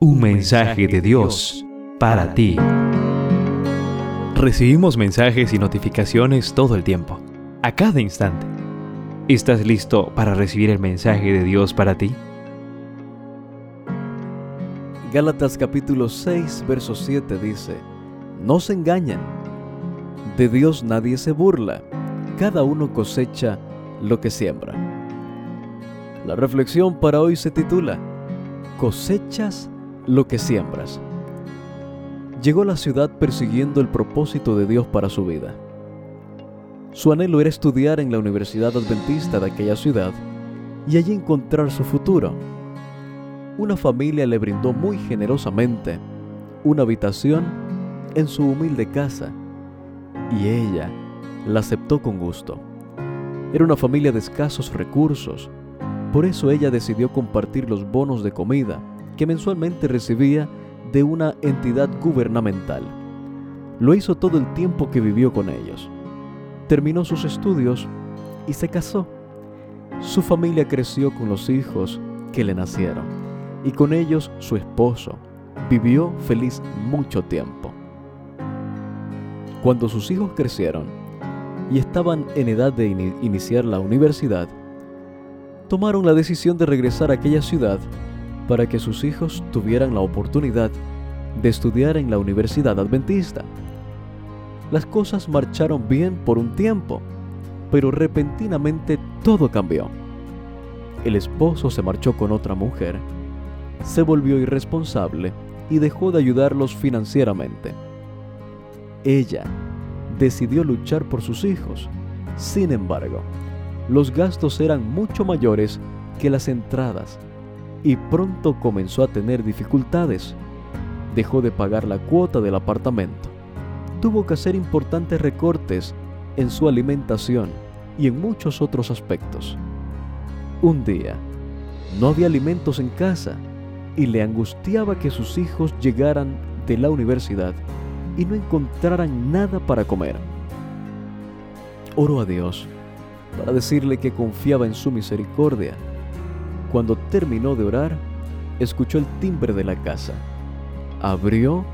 Un mensaje de Dios para ti. Recibimos mensajes y notificaciones todo el tiempo, a cada instante. ¿Estás listo para recibir el mensaje de Dios para ti? Gálatas capítulo 6, verso 7 dice, No se engañan, de Dios nadie se burla, cada uno cosecha lo que siembra. La reflexión para hoy se titula, Cosechas lo que siembras. Llegó a la ciudad persiguiendo el propósito de Dios para su vida. Su anhelo era estudiar en la Universidad Adventista de aquella ciudad y allí encontrar su futuro. Una familia le brindó muy generosamente una habitación en su humilde casa y ella la aceptó con gusto. Era una familia de escasos recursos, por eso ella decidió compartir los bonos de comida que mensualmente recibía de una entidad gubernamental. Lo hizo todo el tiempo que vivió con ellos. Terminó sus estudios y se casó. Su familia creció con los hijos que le nacieron y con ellos su esposo. Vivió feliz mucho tiempo. Cuando sus hijos crecieron y estaban en edad de iniciar la universidad, tomaron la decisión de regresar a aquella ciudad para que sus hijos tuvieran la oportunidad de estudiar en la Universidad Adventista. Las cosas marcharon bien por un tiempo, pero repentinamente todo cambió. El esposo se marchó con otra mujer, se volvió irresponsable y dejó de ayudarlos financieramente. Ella decidió luchar por sus hijos. Sin embargo, los gastos eran mucho mayores que las entradas y pronto comenzó a tener dificultades. Dejó de pagar la cuota del apartamento. Tuvo que hacer importantes recortes en su alimentación y en muchos otros aspectos. Un día, no había alimentos en casa y le angustiaba que sus hijos llegaran de la universidad y no encontraran nada para comer. Oró a Dios para decirle que confiaba en su misericordia cuando terminó de orar, escuchó el timbre de la casa. Abrió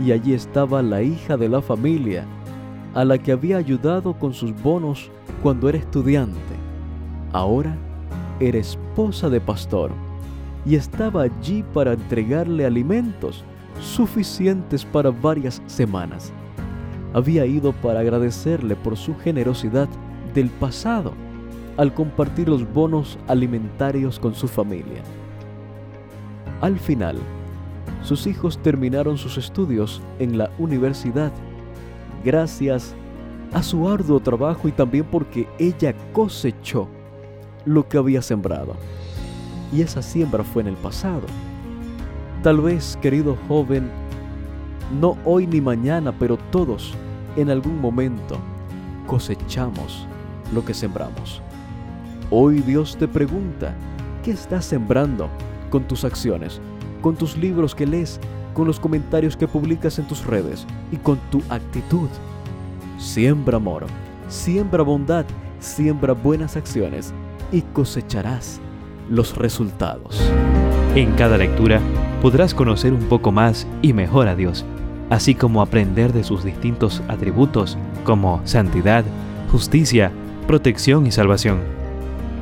y allí estaba la hija de la familia, a la que había ayudado con sus bonos cuando era estudiante. Ahora era esposa de pastor y estaba allí para entregarle alimentos suficientes para varias semanas. Había ido para agradecerle por su generosidad del pasado al compartir los bonos alimentarios con su familia. Al final, sus hijos terminaron sus estudios en la universidad gracias a su arduo trabajo y también porque ella cosechó lo que había sembrado. Y esa siembra fue en el pasado. Tal vez, querido joven, no hoy ni mañana, pero todos en algún momento cosechamos lo que sembramos. Hoy Dios te pregunta, ¿qué estás sembrando con tus acciones, con tus libros que lees, con los comentarios que publicas en tus redes y con tu actitud? Siembra amor, siembra bondad, siembra buenas acciones y cosecharás los resultados. En cada lectura podrás conocer un poco más y mejor a Dios, así como aprender de sus distintos atributos como santidad, justicia, protección y salvación.